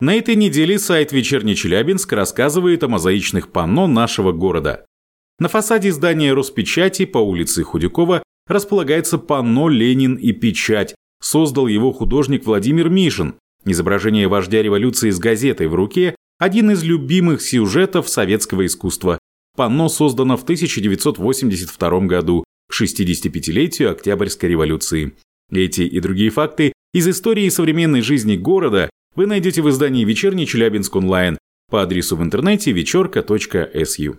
На этой неделе сайт «Вечерний Челябинск» рассказывает о мозаичных панно нашего города. На фасаде здания Роспечати по улице Худякова располагается панно «Ленин и печать». Создал его художник Владимир Мишин. Изображение вождя революции с газетой в руке – один из любимых сюжетов советского искусства. Панно создано в 1982 году, к 65-летию Октябрьской революции. Эти и другие факты из истории современной жизни города вы найдете в издании «Вечерний Челябинск онлайн» по адресу в интернете вечерка.су.